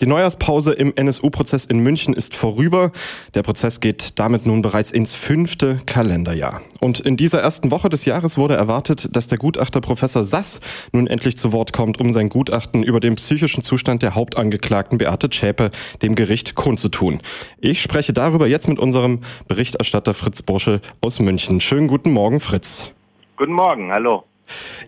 Die Neujahrspause im NSU-Prozess in München ist vorüber. Der Prozess geht damit nun bereits ins fünfte Kalenderjahr. Und in dieser ersten Woche des Jahres wurde erwartet, dass der Gutachter Professor Sass nun endlich zu Wort kommt, um sein Gutachten über den psychischen Zustand der Hauptangeklagten Beate Zschäpe dem Gericht kundzutun. Ich spreche darüber jetzt mit unserem Berichterstatter Fritz Bursche aus München. Schönen guten Morgen, Fritz. Guten Morgen, hallo.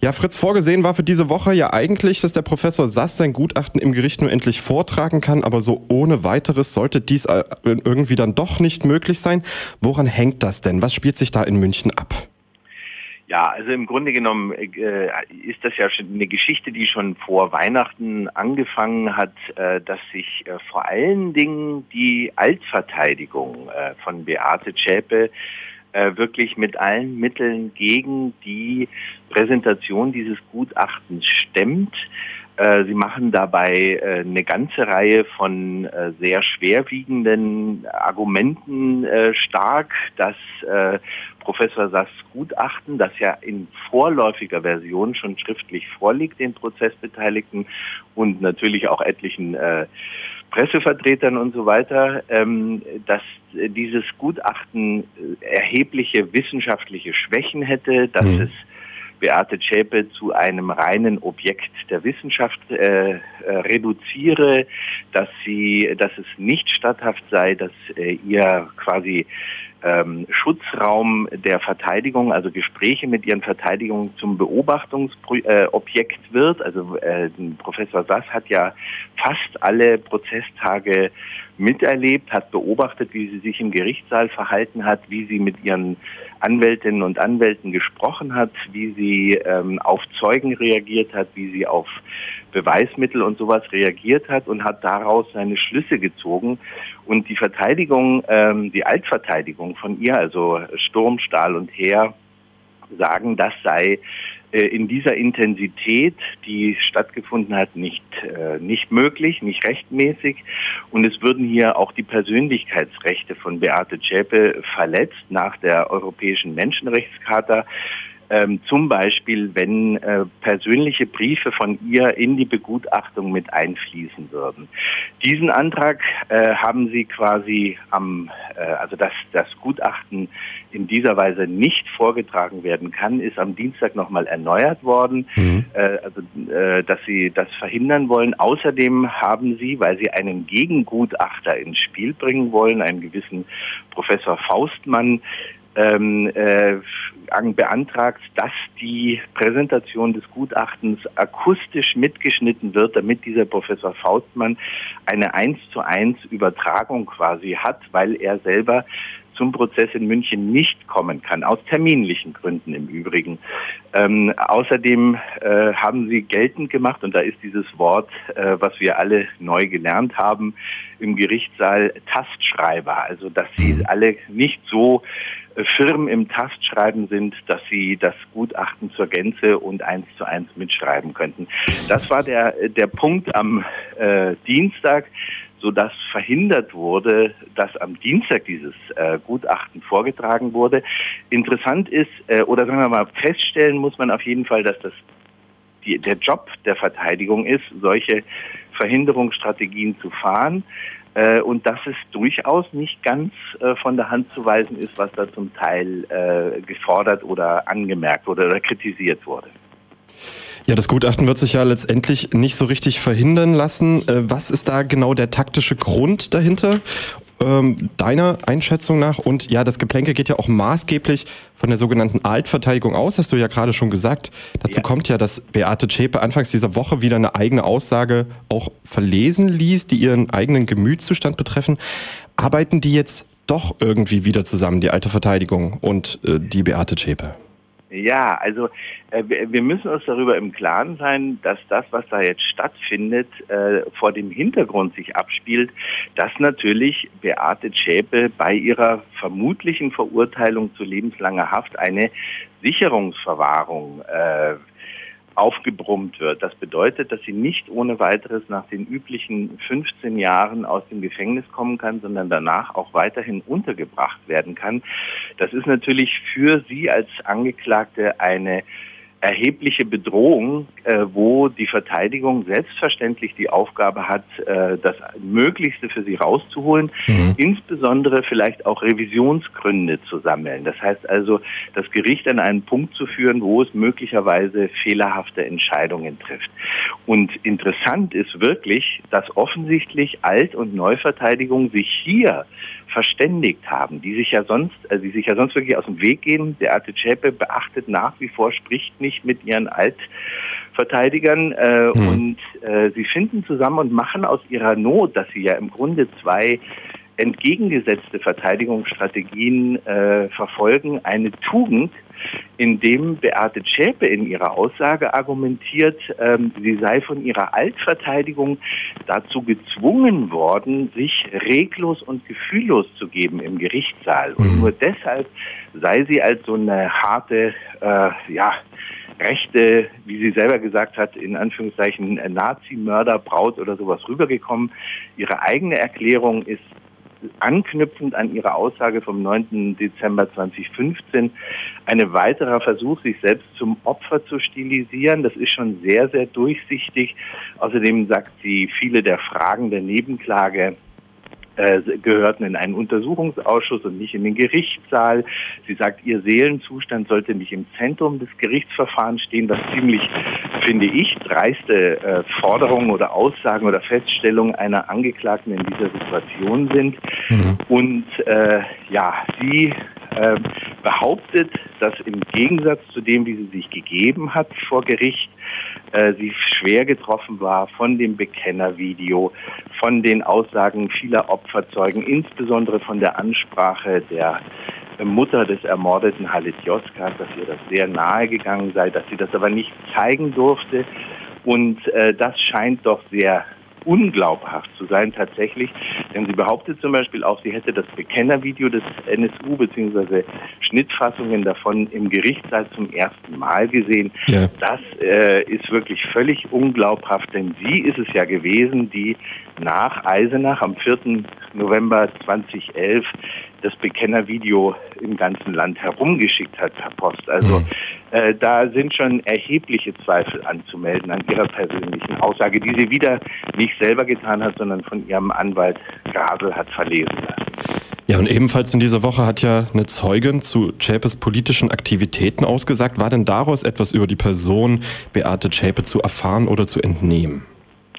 Ja, Fritz, vorgesehen war für diese Woche ja eigentlich, dass der Professor Sass sein Gutachten im Gericht nur endlich vortragen kann, aber so ohne weiteres sollte dies äh, irgendwie dann doch nicht möglich sein. Woran hängt das denn? Was spielt sich da in München ab? Ja, also im Grunde genommen äh, ist das ja schon eine Geschichte, die schon vor Weihnachten angefangen hat, äh, dass sich äh, vor allen Dingen die Altverteidigung äh, von Beate Zschäpe äh, wirklich mit allen Mitteln gegen die Präsentation dieses Gutachtens stemmt. Äh, sie machen dabei äh, eine ganze Reihe von sehr schwerwiegenden Argumenten stark, dass Professor Sass Gutachten, das ja in vorläufiger Version schon schriftlich vorliegt, den Prozessbeteiligten und natürlich auch etlichen Pressevertretern und so weiter, ähm, dass dieses Gutachten erhebliche wissenschaftliche Schwächen hätte, dass mhm. es Beate Zschäpe zu einem reinen Objekt der Wissenschaft äh, äh, reduziere, dass sie, dass es nicht statthaft sei, dass äh, ihr quasi ähm, Schutzraum der Verteidigung, also Gespräche mit ihren Verteidigungen zum Beobachtungsobjekt äh, wird. Also äh, Professor Sass hat ja fast alle Prozesstage miterlebt, hat beobachtet, wie sie sich im Gerichtssaal verhalten hat, wie sie mit ihren Anwältinnen und Anwälten gesprochen hat, wie sie ähm, auf Zeugen reagiert hat, wie sie auf Beweismittel und sowas reagiert hat und hat daraus seine Schlüsse gezogen. Und die Verteidigung, ähm, die Altverteidigung von ihr, also Sturm, Stahl und Heer, sagen, das sei äh, in dieser Intensität, die stattgefunden hat, nicht, äh, nicht möglich, nicht rechtmäßig. Und es würden hier auch die Persönlichkeitsrechte von Beate Zschäpe verletzt nach der Europäischen Menschenrechtscharta ähm, zum Beispiel, wenn äh, persönliche Briefe von ihr in die Begutachtung mit einfließen würden. Diesen Antrag äh, haben sie quasi am, äh, also dass das Gutachten in dieser Weise nicht vorgetragen werden kann, ist am Dienstag nochmal erneuert worden, mhm. äh, also äh, dass sie das verhindern wollen. Außerdem haben sie, weil sie einen Gegengutachter ins Spiel bringen wollen, einen gewissen Professor Faustmann, ähm, äh, beantragt, dass die Präsentation des Gutachtens akustisch mitgeschnitten wird, damit dieser Professor Faustmann eine eins zu eins Übertragung quasi hat, weil er selber zum Prozess in München nicht kommen kann, aus terminlichen Gründen im Übrigen. Ähm, außerdem äh, haben sie geltend gemacht, und da ist dieses Wort, äh, was wir alle neu gelernt haben, im Gerichtssaal Tastschreiber, also dass sie mhm. alle nicht so firm im Tastschreiben sind, dass sie das Gutachten zur Gänze und eins zu eins mitschreiben könnten. Das war der, der Punkt am äh, Dienstag sodass verhindert wurde, dass am Dienstag dieses äh, Gutachten vorgetragen wurde. Interessant ist, äh, oder sagen wir mal, feststellen muss man auf jeden Fall, dass das die, der Job der Verteidigung ist, solche Verhinderungsstrategien zu fahren äh, und dass es durchaus nicht ganz äh, von der Hand zu weisen ist, was da zum Teil äh, gefordert oder angemerkt wurde oder kritisiert wurde. Ja, das Gutachten wird sich ja letztendlich nicht so richtig verhindern lassen. Äh, was ist da genau der taktische Grund dahinter? Ähm, deiner Einschätzung nach. Und ja, das Geplänkel geht ja auch maßgeblich von der sogenannten Altverteidigung aus, hast du ja gerade schon gesagt. Dazu ja. kommt ja, dass Beate Zschäpe anfangs dieser Woche wieder eine eigene Aussage auch verlesen ließ, die ihren eigenen Gemütszustand betreffen. Arbeiten die jetzt doch irgendwie wieder zusammen, die alte Verteidigung und äh, die Beate Zschäpe? Ja, also äh, wir müssen uns darüber im Klaren sein, dass das, was da jetzt stattfindet, äh, vor dem Hintergrund sich abspielt, dass natürlich Beate Zschäpe bei ihrer vermutlichen Verurteilung zu lebenslanger Haft eine Sicherungsverwahrung äh, aufgebrummt wird. Das bedeutet, dass sie nicht ohne weiteres nach den üblichen 15 Jahren aus dem Gefängnis kommen kann, sondern danach auch weiterhin untergebracht werden kann. Das ist natürlich für sie als Angeklagte eine erhebliche Bedrohung, äh, wo die Verteidigung selbstverständlich die Aufgabe hat, äh, das Möglichste für sie rauszuholen, mhm. insbesondere vielleicht auch Revisionsgründe zu sammeln. Das heißt also, das Gericht an einen Punkt zu führen, wo es möglicherweise fehlerhafte Entscheidungen trifft. Und interessant ist wirklich, dass offensichtlich Alt- und Neuverteidigung sich hier verständigt haben, die sich ja sonst, also die sich ja sonst wirklich aus dem Weg gehen. Der Arte Zschäpe beachtet nach wie vor, spricht nicht mit ihren Altverteidigern äh, mhm. und äh, sie finden zusammen und machen aus ihrer Not, dass sie ja im Grunde zwei entgegengesetzte Verteidigungsstrategien äh, verfolgen, eine Tugend, indem Beate Zschäpe in ihrer Aussage argumentiert, ähm, sie sei von ihrer Altverteidigung dazu gezwungen worden, sich reglos und gefühllos zu geben im Gerichtssaal. Und mhm. nur deshalb sei sie als so eine harte, äh, ja, rechte, wie sie selber gesagt hat, in Anführungszeichen Nazi-Mörder-Braut oder sowas rübergekommen. Ihre eigene Erklärung ist anknüpfend an Ihre Aussage vom 9. Dezember 2015 ein weiterer Versuch, sich selbst zum Opfer zu stilisieren. Das ist schon sehr, sehr durchsichtig. Außerdem sagt sie, viele der Fragen der Nebenklage äh, gehörten in einen Untersuchungsausschuss und nicht in den Gerichtssaal. Sie sagt, ihr Seelenzustand sollte nicht im Zentrum des Gerichtsverfahrens stehen, was ziemlich, finde ich, dreiste äh, Forderungen oder Aussagen oder Feststellungen einer Angeklagten in dieser Situation sind. Mhm. Und äh, ja, sie äh, behauptet, dass im Gegensatz zu dem, wie sie sich gegeben hat vor Gericht, äh, sie schwer getroffen war von dem Bekennervideo, von den Aussagen vieler Opferzeugen, insbesondere von der Ansprache der Mutter des ermordeten Halit Yozgat, dass ihr das sehr nahe gegangen sei, dass sie das aber nicht zeigen durfte. Und äh, das scheint doch sehr unglaubhaft zu sein tatsächlich. Denn sie behauptet zum Beispiel auch, sie hätte das Bekennervideo des NSU bzw. Schnittfassungen davon im Gerichtssaal zum ersten Mal gesehen. Ja. Das äh, ist wirklich völlig unglaubhaft, denn sie ist es ja gewesen, die nach Eisenach am 4. November 2011 das Bekennervideo im ganzen Land herumgeschickt hat per Post. Also mhm. Äh, da sind schon erhebliche Zweifel anzumelden an ihrer persönlichen Aussage, die sie wieder nicht selber getan hat, sondern von ihrem Anwalt Grasel hat verlesen lassen. Ja, und ebenfalls in dieser Woche hat ja eine Zeugin zu Chapes politischen Aktivitäten ausgesagt. War denn daraus etwas über die Person Beate Zschäpe zu erfahren oder zu entnehmen?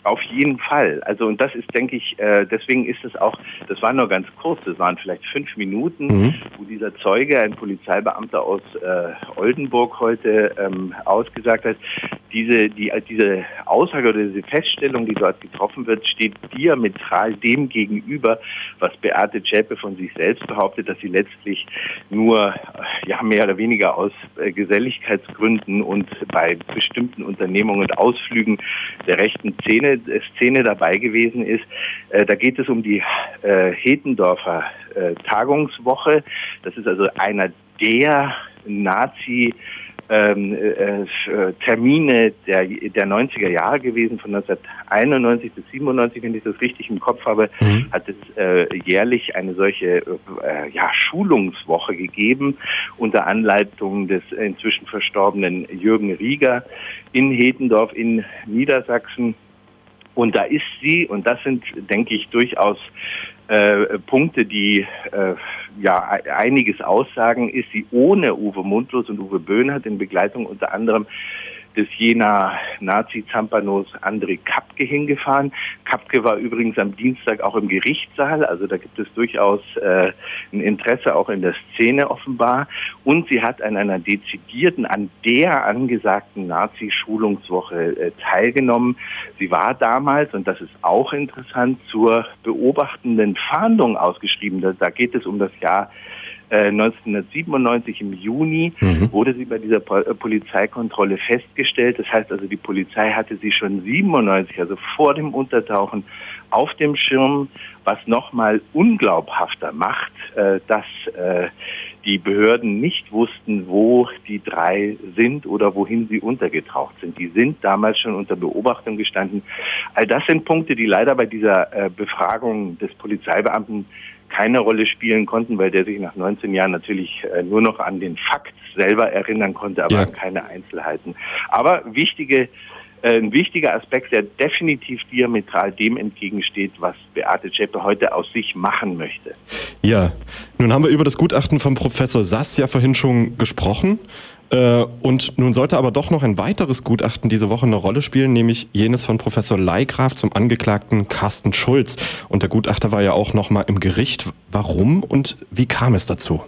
Auf jeden Fall. Also und das ist, denke ich, äh, deswegen ist es auch, das war nur ganz kurz, das waren vielleicht fünf Minuten, mhm. wo dieser Zeuge, ein Polizeibeamter aus äh, Oldenburg heute ähm, ausgesagt hat, diese, die, diese Aussage oder diese Feststellung, die dort getroffen wird, steht diametral dem gegenüber, was Beate Zschäpe von sich selbst behauptet, dass sie letztlich nur ja mehr oder weniger aus äh, Geselligkeitsgründen und bei bestimmten Unternehmungen und Ausflügen der rechten Szene Szene, Szene dabei gewesen ist. Äh, da geht es um die äh, Hetendorfer äh, Tagungswoche. Das ist also einer der Nazi- ähm, äh, äh Termine der, der 90er Jahre gewesen, von 1991 bis 97, wenn ich das richtig im Kopf habe, mhm. hat es äh, jährlich eine solche äh, ja, Schulungswoche gegeben unter Anleitung des inzwischen verstorbenen Jürgen Rieger in Hetendorf in Niedersachsen. Und da ist sie, und das sind, denke ich, durchaus äh, Punkte, die äh, ja einiges aussagen, ist sie ohne Uwe Mundlos und Uwe Böhnhardt in Begleitung unter anderem des Jena Nazi-Zampanos André Kapke hingefahren. Kapke war übrigens am Dienstag auch im Gerichtssaal, also da gibt es durchaus äh, ein Interesse auch in der Szene offenbar. Und sie hat an einer dezidierten, an der angesagten Nazi-Schulungswoche äh, teilgenommen. Sie war damals, und das ist auch interessant, zur beobachtenden Fahndung ausgeschrieben. Da, da geht es um das Jahr 1997 äh, im Juni mhm. wurde sie bei dieser äh, Polizeikontrolle festgestellt. Das heißt also, die Polizei hatte sie schon 97, also vor dem Untertauchen, auf dem Schirm, was nochmal unglaubhafter macht, äh, dass die Behörden nicht wussten, wo die drei sind oder wohin sie untergetaucht sind. Die sind damals schon unter Beobachtung gestanden. All das sind Punkte, die leider bei dieser Befragung des Polizeibeamten keine Rolle spielen konnten, weil der sich nach 19 Jahren natürlich äh, nur noch an den Fakt selber erinnern konnte, aber ja. an keine Einzelheiten. Aber wichtige äh, ein wichtiger Aspekt, der definitiv diametral dem entgegensteht, was Beate Zschäpe heute aus sich machen möchte. Ja, nun haben wir über das Gutachten von Professor Sass ja vorhin schon gesprochen. Äh, und nun sollte aber doch noch ein weiteres Gutachten diese Woche eine Rolle spielen, nämlich jenes von Professor Leigraf zum Angeklagten Carsten Schulz. Und der Gutachter war ja auch noch mal im Gericht. Warum und wie kam es dazu?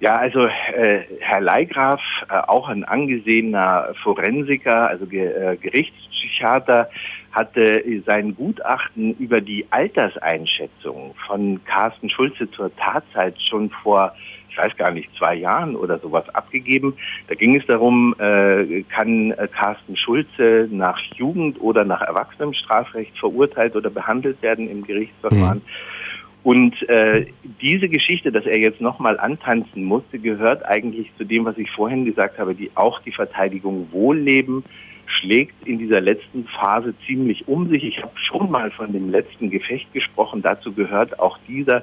Ja, also äh, Herr Leigraf, äh, auch ein angesehener Forensiker, also Ge äh, Gerichtspsychiater, hatte sein Gutachten über die Alterseinschätzung von Carsten Schulze zur Tatzeit schon vor, ich weiß gar nicht, zwei Jahren oder sowas abgegeben. Da ging es darum, äh, kann äh, Carsten Schulze nach Jugend- oder nach Erwachsenenstrafrecht verurteilt oder behandelt werden im Gerichtsverfahren. Mhm. Und äh, diese Geschichte, dass er jetzt nochmal antanzen musste, gehört eigentlich zu dem, was ich vorhin gesagt habe, die auch die Verteidigung Wohlleben schlägt in dieser letzten Phase ziemlich um sich. Ich habe schon mal von dem letzten Gefecht gesprochen. Dazu gehört auch dieser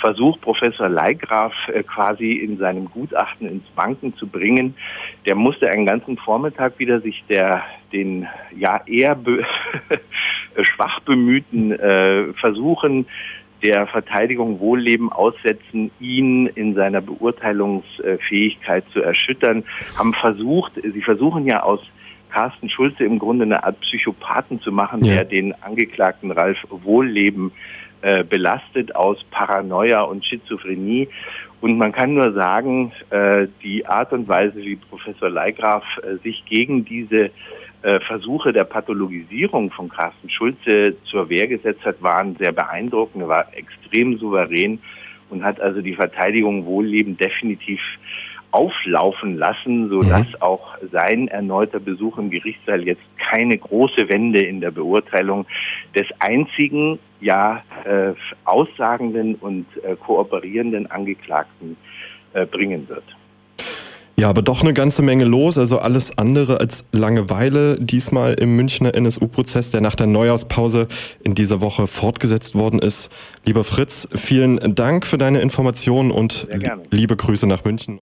Versuch, Professor Leigraf äh, quasi in seinem Gutachten ins Banken zu bringen. Der musste einen ganzen Vormittag wieder sich der den ja eher be schwach bemühten äh, Versuchen der Verteidigung Wohlleben aussetzen, ihn in seiner Beurteilungsfähigkeit zu erschüttern, haben versucht, sie versuchen ja aus Carsten Schulze im Grunde eine Art Psychopathen zu machen, ja. der den Angeklagten Ralf Wohlleben äh, belastet aus Paranoia und Schizophrenie. Und man kann nur sagen, äh, die Art und Weise, wie Professor Leigraf äh, sich gegen diese äh, Versuche der Pathologisierung von Carsten Schulze zur Wehr gesetzt hat, waren sehr beeindruckend. Er war extrem souverän und hat also die Verteidigung Wohlleben definitiv auflaufen lassen, so dass mhm. auch sein erneuter Besuch im Gerichtssaal jetzt keine große Wende in der Beurteilung des einzigen, ja, äh, aussagenden und äh, kooperierenden Angeklagten äh, bringen wird. Ja, aber doch eine ganze Menge los, also alles andere als Langeweile diesmal im Münchner NSU-Prozess, der nach der Neujahrspause in dieser Woche fortgesetzt worden ist. Lieber Fritz, vielen Dank für deine Informationen und liebe Grüße nach München.